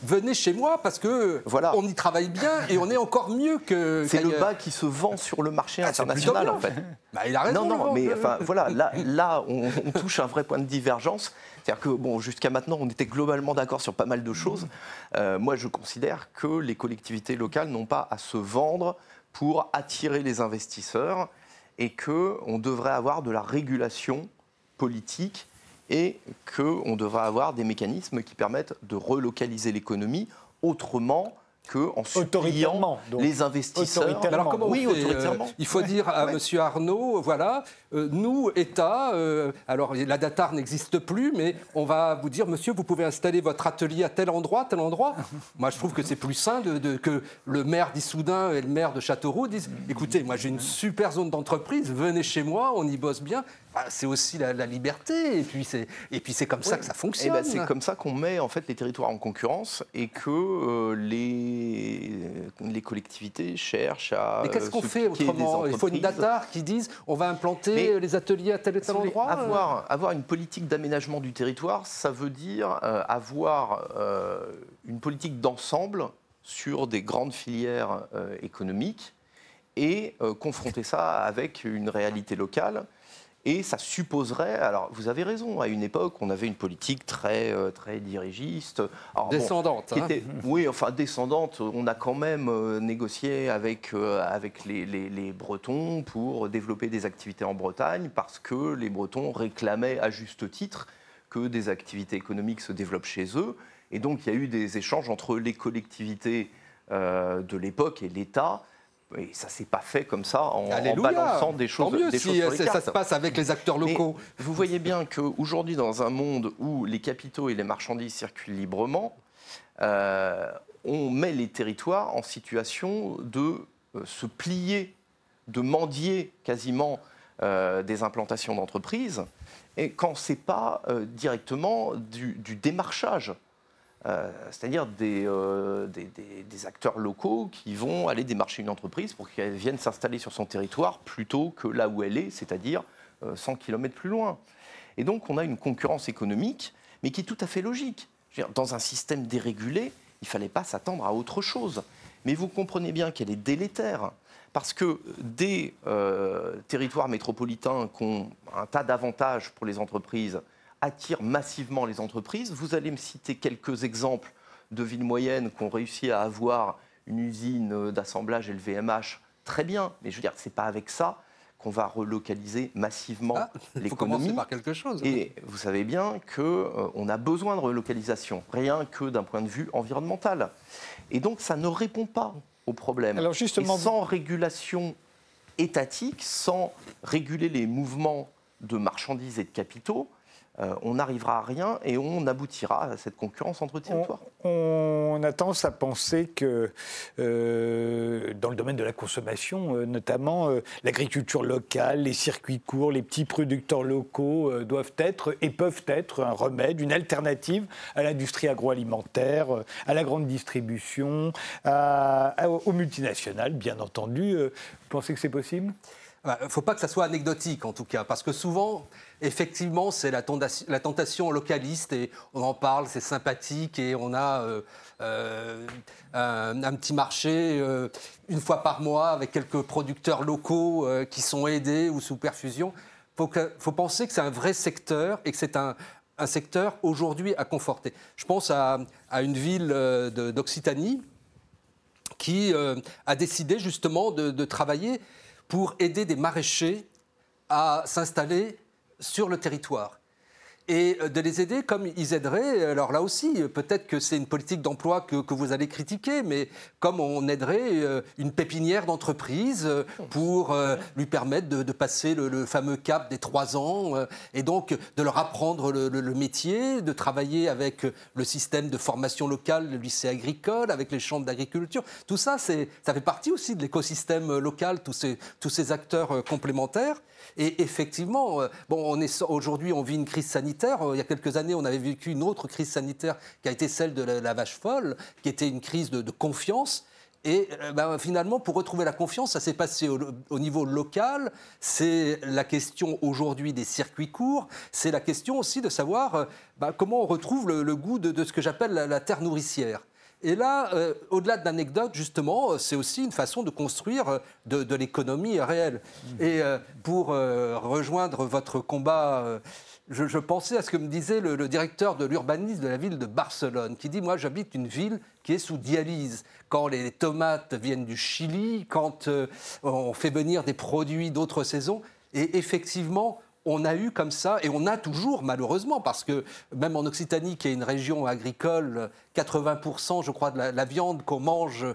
venez chez moi parce que Voilà. on y travaille bien et on est encore mieux que. C'est le bas qui se vend sur le marché Ah, international, en fait. Bah, il a raison. Non, non, mais enfin, voilà, là, là on, on touche un vrai point de divergence. C'est-à-dire que, bon, jusqu'à maintenant, on était globalement d'accord sur pas mal de choses. Euh, moi, je considère que les collectivités locales n'ont pas à se vendre pour attirer les investisseurs et qu'on devrait avoir de la régulation politique et qu'on devrait avoir des mécanismes qui permettent de relocaliser l'économie autrement qu'en suppliant les investisseurs. Autoritairement. Alors comment on Oui, fait, autoritairement. euh, Il faut dire à Ouais. Monsieur Arnaud, voilà, euh, nous, État, euh, alors la datar n'existe plus, mais on va vous dire, Monsieur, vous pouvez installer votre atelier à tel endroit, tel endroit. moi, je trouve que c'est plus sain de, de- que le maire d'Issoudun et le maire de Châteauroux disent, écoutez, moi j'ai une super zone d'entreprise, venez chez moi, on y bosse bien. Ah, c'est aussi la, la liberté, et puis c'est et puis c'est comme ça que ça Eh fonctionne. ben, c'est comme ça qu'on met en fait les territoires en concurrence et que euh, les, les collectivités cherchent à. Mais qu'est-ce euh, qu'on fait autrement? Il faut une datar qui dise on va implanter Mais- les ateliers à tel et tel endroit. euh. avoir, avoir une politique d'aménagement du territoire, ça veut dire euh, avoir une politique d'ensemble sur des grandes filières économiques et confronter ça avec une réalité locale. Et ça supposerait, alors vous avez raison, à une époque, on avait une politique très, euh, très dirigiste. Alors, bon, Descendante. qui hein. était- oui, enfin descendante. On a quand même euh, négocié avec, euh, avec les, les- les Bretons pour développer des activités en Bretagne parce que les Bretons réclamaient à juste titre que des activités économiques se développent chez eux. Et donc il y a eu des échanges entre les collectivités euh, de l'époque et l'État. Et ça s'est pas fait comme ça en, en balançant des choses, Tant mieux des si choses sur euh, les c'est- ça se passe avec les acteurs Mais locaux. vous voyez bien qu'aujourd'hui, dans un monde où les capitaux et les marchandises circulent librement, euh, on met les territoires en situation de euh, se plier, de mendier quasiment euh, des implantations d'entreprises, et quand ce n'est pas euh, directement du, du démarchage. Euh, c'est-à-dire des, euh, des- acteurs locaux qui vont aller démarcher une entreprise pour qu'elle vienne s'installer sur son territoire plutôt que là où elle est, c'est-à-dire euh, 100 km plus loin. Et donc on a une concurrence économique, mais qui est tout à fait logique. Dans un système dérégulé, il ne fallait pas s'attendre à autre chose. Mais vous comprenez bien qu'elle est délétère, parce que des euh, territoires métropolitains qui ont un tas d'avantages pour les entreprises attirent massivement les entreprises. Vous allez me citer quelques exemples de villes moyennes qui ont réussi à avoir une usine d'assemblage LVMH. Très bien, mais je veux dire, ce n'est pas avec ça qu'on va relocaliser massivement Ah, Il faut commencer l'économie. par quelque chose. Et vous savez bien qu'on a besoin de relocalisation, rien que d'un point de vue environnemental. Et donc ça ne répond pas au problème. Alors, justement, Et sans régulation étatique, sans réguler les mouvements de marchandises et de capitaux, euh, on n'arrivera à rien et on aboutira à cette concurrence entre territoires. On, on a tendance à penser que euh, dans le domaine de la consommation, euh, notamment l'agriculture locale, les circuits courts, les petits producteurs locaux doivent être et peuvent être un remède, une alternative à l'industrie agroalimentaire, à la grande distribution, à- à- aux multinationales, bien entendu. Vous pensez que c'est possible? Il ne faut pas que ça soit anecdotique, en tout cas, parce que souvent, effectivement, c'est la, tentation localiste, et on en parle, c'est sympathique, et on a euh, euh, un, petit marché euh, une fois par mois avec quelques producteurs locaux qui sont aidés ou sous perfusion. Il faut, penser que c'est un vrai secteur et que c'est un, secteur aujourd'hui à conforter. Je pense à, une ville d'Occitanie qui a décidé justement de travailler pour aider des maraîchers à s'installer sur le territoire. Et euh, de les aider comme ils aideraient, alors là aussi, peut-être que c'est une politique d'emploi que, que vous allez critiquer, mais comme on aiderait euh, une pépinière d'entreprise euh, pour lui permettre de, de passer le, le fameux cap des trois ans, et donc de leur apprendre le, le- le métier, de travailler avec le système de formation locale, le lycée agricole, avec les chambres d'agriculture. Tout ça, ça fait partie aussi de l'écosystème local, tous ces, tous ces acteurs complémentaires. Et effectivement, euh, bon, aujourd'hui, on vit une crise sanitaire. Euh, Il y a quelques années, on avait vécu une autre crise sanitaire qui a été celle de la, vache folle, qui était une crise de, confiance. Et euh, ben, finalement, pour retrouver la confiance, ça s'est passé au, au niveau local. C'est la question aujourd'hui des circuits courts. C'est la question aussi de savoir ben, comment on retrouve le, goût de, ce que j'appelle la terre nourricière. Et là, euh, au-delà de l'anecdote, justement, euh, c'est aussi une façon de construire euh, de, l'économie réelle. Et pour rejoindre votre combat, je, pensais à ce que me disait le, directeur de l'urbanisme de la ville de Barcelone, qui dit, moi j'habite une ville qui est sous dialyse. Quand les tomates viennent du Chili, quand on fait venir des produits d'autres saisons, et effectivement, on a eu comme ça, et on a toujours malheureusement, parce que même en Occitanie, qui est une région agricole, 80% je crois de la, viande qu'on mange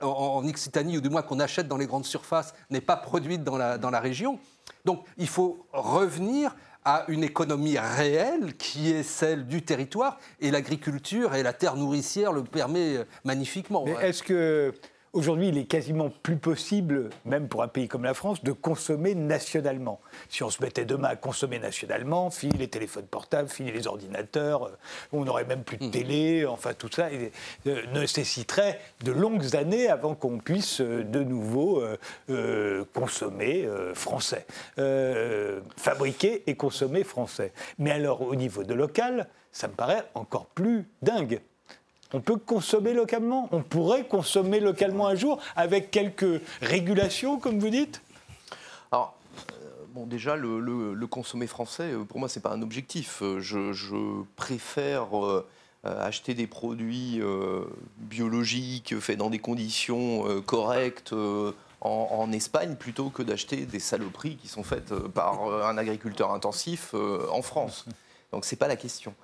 en, Occitanie, ou du moins qu'on achète dans les grandes surfaces, n'est pas produite dans la, dans la région. Donc il faut revenir à une économie réelle qui est celle du territoire, et l'agriculture et la terre nourricière le permet magnifiquement. Mais est-ce que Aujourd'hui, il est quasiment plus possible, même pour un pays comme la France, de consommer nationalement. Si on se mettait demain à consommer nationalement, fini les téléphones portables, fini les ordinateurs, euh, on n'aurait même plus de mmh. télé, enfin tout ça euh, nécessiterait de longues années avant qu'on puisse euh, de nouveau consommer français, fabriquer et consommer français. Mais alors au niveau de local, ça me paraît encore plus dingue. On peut consommer localement On pourrait consommer localement un jour avec quelques régulations, comme vous dites Alors, euh, bon, déjà, le, consommer français, euh, pour moi, ce n'est pas un objectif. Euh, je, préfère acheter des produits biologiques faits dans des conditions correctes. En, Espagne plutôt que d'acheter des saloperies qui sont faites par un agriculteur intensif en France. Donc ce n'est pas la question.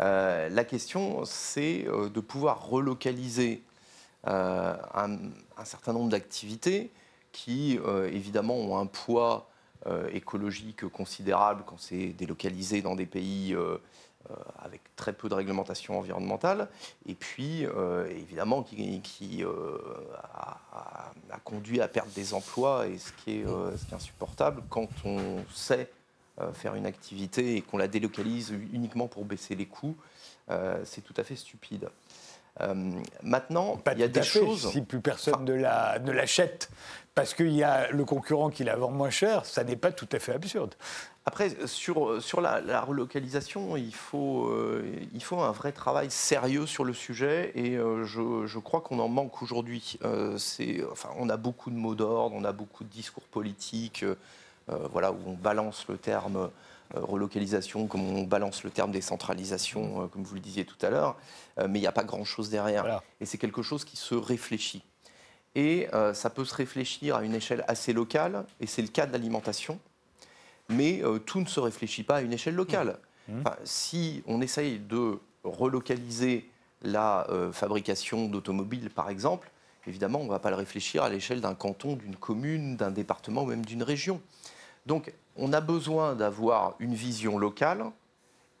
Euh, la question, c'est euh, de pouvoir relocaliser euh, un, certain nombre d'activités qui, évidemment, ont un poids écologique considérable quand c'est délocalisé dans des pays avec très peu de réglementation environnementale, et puis évidemment qui, a, conduit à perdre des emplois, et ce qui est, insupportable quand on sait faire une activité et qu'on la délocalise uniquement pour baisser les coûts, euh, c'est tout à fait stupide. Euh, maintenant, il y a des choses. Si plus personne ne, la, ne l'achète parce qu'il y a le concurrent qui la vend moins cher, ça n'est pas tout à fait absurde. Après, sur, sur la, relocalisation, il faut, il faut un vrai travail sérieux sur le sujet et je, je, crois qu'on en manque aujourd'hui. c'est, enfin, on a beaucoup de mots d'ordre, on a beaucoup de discours politiques. Euh, voilà, où on balance le terme euh, relocalisation, comme on balance le terme décentralisation, euh, comme vous le disiez tout à l'heure, mais il n'y a pas grand-chose derrière. Et c'est quelque chose qui se réfléchit. Et ça peut se réfléchir à une échelle assez locale, et c'est le cas de l'alimentation, mais tout ne se réfléchit pas à une échelle locale. Mmh. Mmh. si on essaye de relocaliser la fabrication d'automobiles, par exemple, évidemment, on ne va pas le réfléchir à l'échelle d'un canton, d'une commune, d'un département ou même d'une région. Donc on a besoin d'avoir une vision locale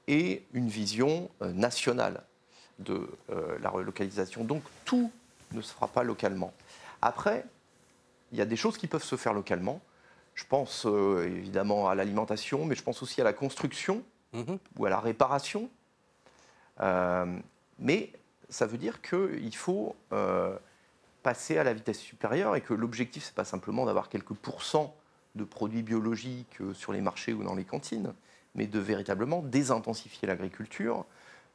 et une vision euh, nationale de euh, la relocalisation. Donc tout ne se fera pas localement. Après, il y a des choses qui peuvent se faire localement. Je pense euh, évidemment à l'alimentation, mais je pense aussi à la construction mhm. ou à la réparation. mais ça veut dire qu'il faut passer à la vitesse supérieure et que l'objectif, ce n'est pas simplement d'avoir quelques pourcents de produits biologiques euh, sur les marchés ou dans les cantines, mais de véritablement désintensifier l'agriculture,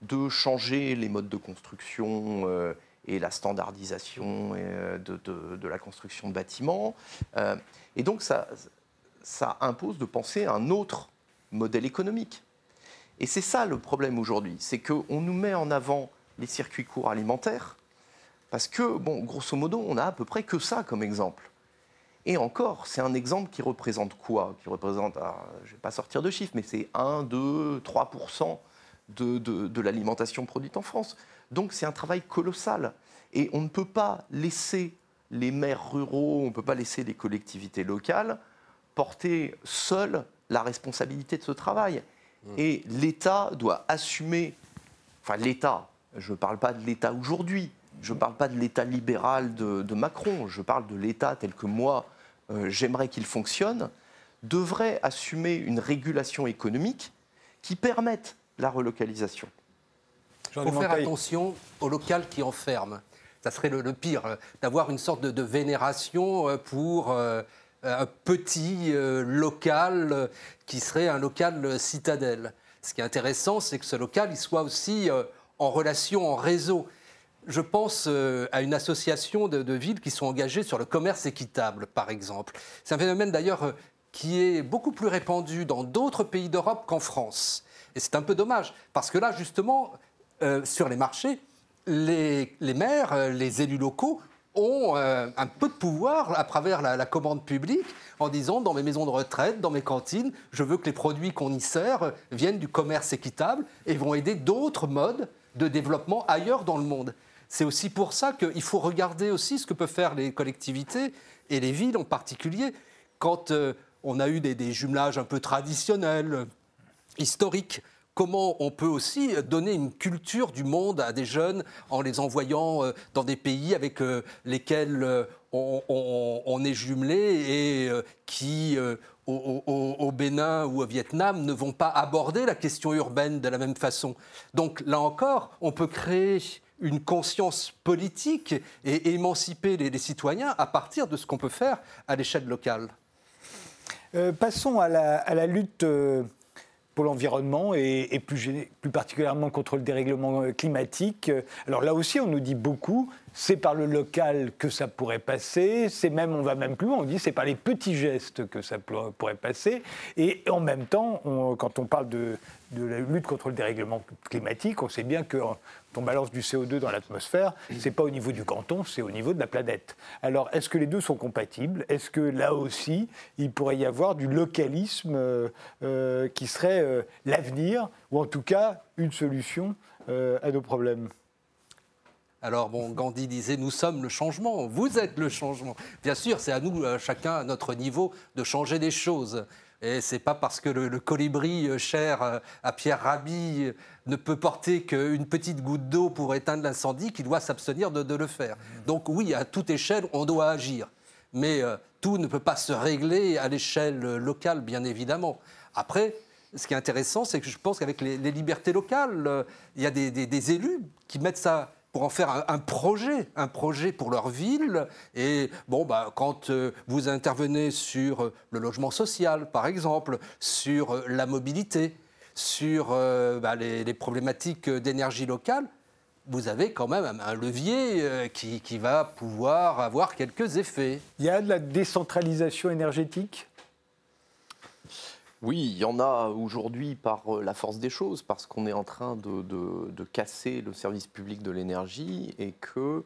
de changer les modes de construction euh, et la standardisation euh, de, la construction de bâtiments. et donc ça, impose de penser à un autre modèle économique. Et c'est ça le problème aujourd'hui, c'est qu'on nous met en avant les circuits courts alimentaires, parce que, bon, grosso modo, on a à peu près que ça comme exemple. Et encore, c'est un exemple qui représente quoi? Qui représente, ah, je ne vais pas sortir de chiffres, mais c'est 1, 2, 3 de, de, de l'alimentation produite en France. Donc c'est un travail colossal. Et on ne peut pas laisser les maires ruraux, on ne peut pas laisser les collectivités locales porter seules la responsabilité de ce travail. Mmh. Et l'État doit assumer, enfin l'État, je ne parle pas de l'État aujourd'hui, je ne parle pas de l'État libéral de, de, Macron, je parle de l'État tel que moi, euh, j'aimerais qu'il fonctionne, devrait assumer une régulation économique qui permette la relocalisation. Il faut faire attention au local qui enferme. Ça serait le, pire, euh, d'avoir une sorte de, vénération euh, pour un petit local qui serait un local citadelle. Ce qui est intéressant, c'est que ce local il soit aussi en relation, en réseau. Je pense euh, à une association de, villes qui sont engagées sur le commerce équitable, par exemple. C'est un phénomène d'ailleurs euh, qui est beaucoup plus répandu dans d'autres pays d'Europe qu'en France. Et c'est un peu dommage, parce que là, justement, euh, sur les marchés, les, maires, les élus locaux ont un peu de pouvoir à travers la, la, commande publique en disant dans mes maisons de retraite, dans mes cantines, je veux que les produits qu'on y sert viennent du commerce équitable et vont aider d'autres modes de développement ailleurs dans le monde. C'est aussi pour ça qu'il faut regarder aussi ce que peuvent faire les collectivités et les villes en particulier. Quand euh, on a eu des, jumelages un peu traditionnels, historiques, comment on peut aussi donner une culture du monde à des jeunes en les envoyant euh, dans des pays avec euh, lesquels on, est jumelé et qui, au, Bénin ou au Vietnam, ne vont pas aborder la question urbaine de la même façon. Donc là encore, on peut créer une conscience politique et émanciper les, citoyens à partir de ce qu'on peut faire à l'échelle locale. Euh, passons à la, lutte euh, pour l'environnement et, plus, plus, particulièrement contre le dérèglement climatique. Alors là aussi, on nous dit beaucoup, c'est par le local que ça pourrait passer, c'est même, on va même plus loin, on dit c'est par les petits gestes que ça pourrait passer. Et en même temps, quand on parle de, la lutte contre le dérèglement climatique, on sait bien que on balance du CO2 dans l'atmosphère, c'est pas au niveau du canton, c'est au niveau de la planète. Alors, est-ce que les deux sont compatibles? Est-ce que là aussi, il pourrait y avoir du localisme euh, euh, qui serait euh, l'avenir, ou en tout cas une solution à nos problèmes? Alors, bon, Gandhi disait Nous sommes le changement, vous êtes le changement. Bien sûr, c'est à nous, chacun à notre niveau, de changer des choses. Et c'est pas parce que le, colibri euh, cher euh, à Pierre Rabhi euh, ne peut porter qu'une petite goutte d'eau pour éteindre l'incendie qu'il doit s'abstenir de, le faire. Donc oui, à toute échelle, on doit agir. Mais tout ne peut pas se régler à l'échelle locale, bien évidemment. Après, ce qui est intéressant, c'est que je pense qu'avec les, libertés locales, il y a des élus qui mettent ça pour en faire un, projet, un projet pour leur ville. Et bon, bah, quand euh, vous intervenez sur euh, le logement social, par exemple, sur euh, la mobilité, sur bah, les, problématiques d'énergie locale, vous avez quand même un levier qui, qui, va pouvoir avoir quelques effets. Il y a de la décentralisation énergétique? Oui, il y en a aujourd'hui par euh, la force des choses, parce qu'on est en train de, casser le service public de l'énergie et que,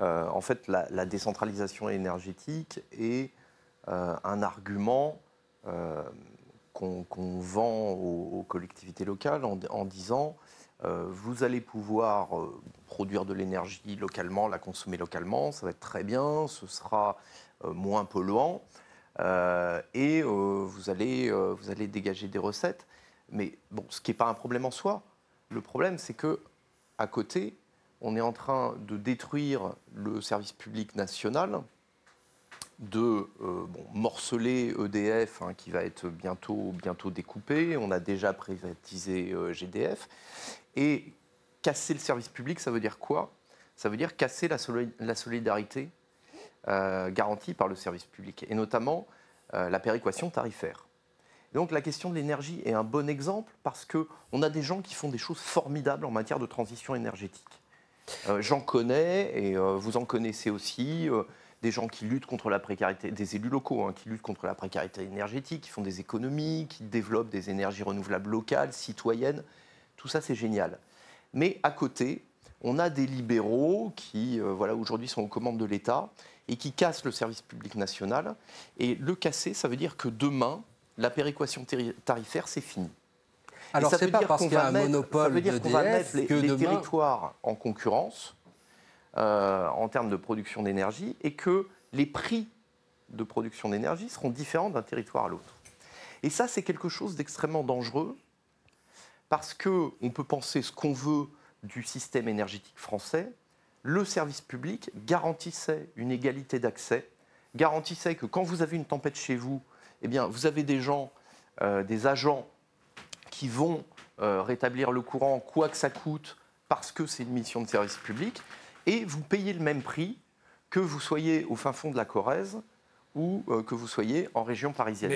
euh, en fait, la, décentralisation énergétique est euh, un argument qu'on vend aux, collectivités locales en, disant vous allez pouvoir produire de l'énergie localement, la consommer localement, ça va être très bien, ce sera moins polluant. Euh, et euh, vous, allez, euh, vous allez dégager des recettes. Mais bon, ce qui n'est pas un problème en soi. Le problème, c'est que à côté, on est en train de détruire le service public national, de morceler EDF, hein, qui va être bientôt, bientôt découpé. On a déjà privatisé GDF. Et casser le service public, ça veut dire quoi? Ça veut dire casser la solidarité euh, garantie par le service public, et notamment euh, la péréquation tarifaire. donc la question de l'énergie est un bon exemple parce qu'on a des gens qui font des choses formidables en matière de transition énergétique. Euh, j'en connais et vous en connaissez aussi des gens qui luttent contre la précarité, des élus locaux hein, qui luttent contre la précarité énergétique, qui font des économies, qui développent des énergies renouvelables locales, citoyennes. Tout ça, c'est génial. Mais à côté, on a des libéraux qui, voilà, aujourd'hui, sont aux commandes de l'État et qui casse le service public national. Et le casser, ça veut dire que demain, la péréquation tarifaire, c'est fini. Alors, c'est pas parce qu'il y a un monopole ça veut dire qu'on va mettre les, les territoires en concurrence euh, en termes de production d'énergie et que les prix de production d'énergie seront différents d'un territoire à l'autre. Et ça, c'est quelque chose d'extrêmement dangereux parce qu'on peut penser ce qu'on veut du système énergétique français, le service public garantissait une égalité d'accès, garantissait que quand vous avez une tempête chez vous, eh bien, vous avez des gens, euh, des agents qui vont euh, rétablir le courant, quoi que ça coûte, parce que c'est une mission de service public, et vous payez le même prix que vous soyez au fin fond de la Corrèze ou euh, que vous soyez en région parisienne.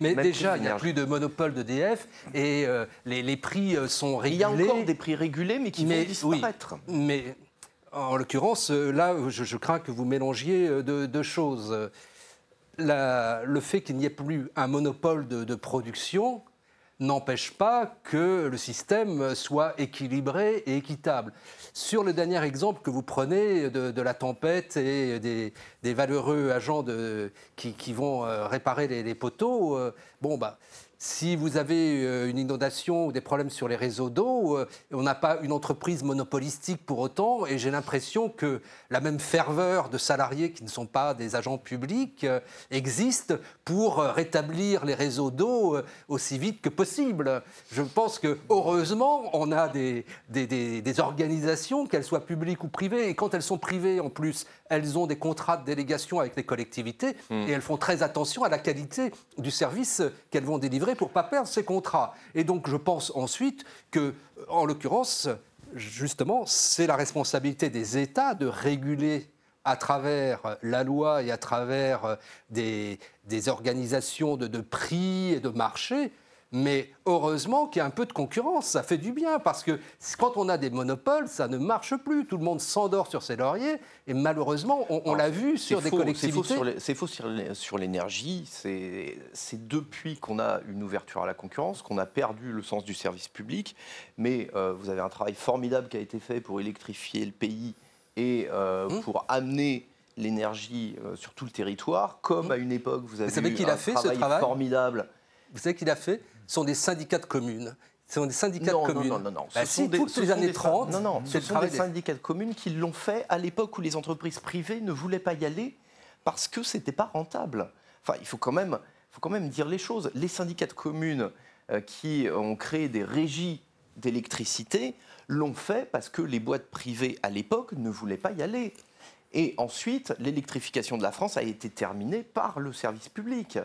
Mais, déjà, il n'y a plus de monopole d'EDF et les, prix sont régulés. Il y a encore des prix régulés, mais qui vont disparaître. mais En l'occurrence, là, je, crains que vous mélangiez deux, choses. le fait qu'il n'y ait plus un monopole de production n'empêche pas que le système soit équilibré et équitable. Sur le dernier exemple que vous prenez de, la tempête et des, valeureux agents qui, vont euh, réparer les, poteaux, euh, bon, bah, si vous avez euh, une inondation ou des problèmes sur les réseaux d'eau, euh, on n'a pas une entreprise monopolistique pour autant, et j'ai l'impression que la même ferveur de salariés qui ne sont pas des agents publics euh, existe pour rétablir les réseaux d'eau aussi vite que possible. Je pense que heureusement, on a des, des organisations, qu'elles soient publiques ou privées, et quand elles sont privées en plus, elles ont des contrats de délégation avec les collectivités hmm. et elles font très attention à la qualité du service qu'elles vont délivrer pour ne pas perdre ces contrats. Et donc je pense ensuite que, en l'occurrence, justement, c'est la responsabilité des États de réguler à travers la loi et à travers des, organisations de, de prix et de marché mais heureusement qu'il y a un peu de concurrence, ça fait du bien, parce que quand on a des monopoles, ça ne marche plus. Tout le monde s'endort sur ses lauriers, et malheureusement, on, l'a vu sur des collectivités. C'est faux sur l'énergie. C'est depuis qu'on a une ouverture à la concurrence qu'on a perdu le sens du service public. Mais euh, vous avez un travail formidable qui a été fait pour électrifier le pays et euh, mmh. pour amener l'énergie euh, sur tout le territoire, comme mmh. à une époque vous avez eu un a fait, travail, travail? formidable. Vous savez qu'il a fait? Sont des syndicats de communes. Ce sont des syndicats de communes. Non, non, non. Bah, si, toutes les années 30. Non, non, ce sont des syndicats de communes qui l'ont fait à l'époque où les entreprises privées ne voulaient pas y aller parce que ce n'était pas rentable. Enfin, il faut quand, même, faut quand même dire les choses. Les syndicats de communes euh, qui ont créé des régies d'électricité l'ont fait parce que les boîtes privées à l'époque ne voulaient pas y aller. Et ensuite, l'électrification de la France a été terminée par le service public.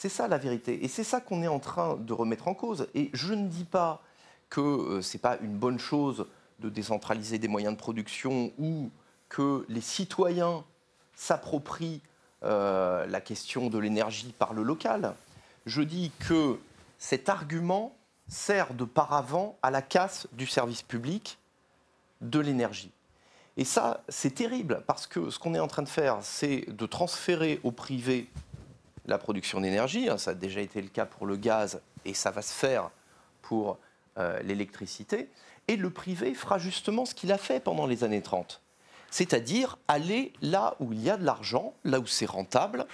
C'est ça la vérité. Et c'est ça qu'on est en train de remettre en cause. Et je ne dis pas que euh, ce n'est pas une bonne chose de décentraliser des moyens de production ou que les citoyens s'approprient euh, la question de l'énergie par le local. Je dis que cet argument sert de paravent à la casse du service public de l'énergie. Et ça, c'est terrible, parce que ce qu'on est en train de faire, c'est de transférer au privé la production d'énergie. Hein, ça a déjà été le cas pour le gaz et ça va se faire pour euh, l'électricité. Et le privé fera justement ce qu'il a fait pendant les années 30. C'est-à-dire aller là où il y a de l'argent, là où c'est rentable,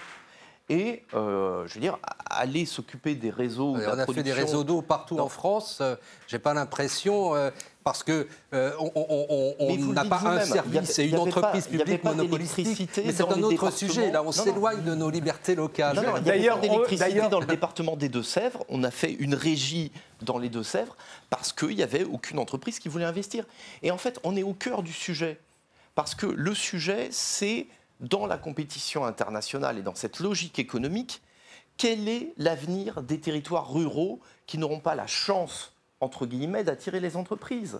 et, euh, je veux dire, aller s'occuper des réseaux. on a fait des réseaux d'eau partout en France. Euh, j'ai pas l'impression, euh, parce que on n'a pas un service, c'est une entreprise publique monopolistique. Mais c'est un autre sujet. Là, on s'éloigne de nos libertés locales. D'ailleurs, d'électricité dans le département des Deux-Sèvres. On a fait une régie dans les Deux-Sèvres parce qu'il n'y avait aucune entreprise qui voulait investir. Et en fait, on est au cœur du sujet. Parce que le sujet, c'est dans la compétition internationale et dans cette logique économique, quel est l'avenir des territoires ruraux qui n'auront pas la chance, entre guillemets, d'attirer les entreprises?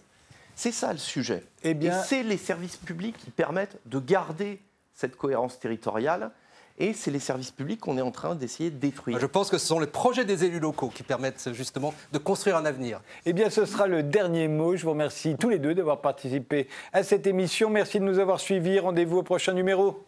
C'est ça le sujet. Eh bien... Et c'est les services publics qui permettent de garder cette cohérence territoriale et c'est les services publics qu'on est en train d'essayer de détruire. Je pense que ce sont les projets des élus locaux qui permettent justement de construire un avenir. Eh bien, ce sera le dernier mot. Je vous remercie tous les deux d'avoir participé à cette émission. Merci de nous avoir suivis. Rendez-vous au prochain numéro.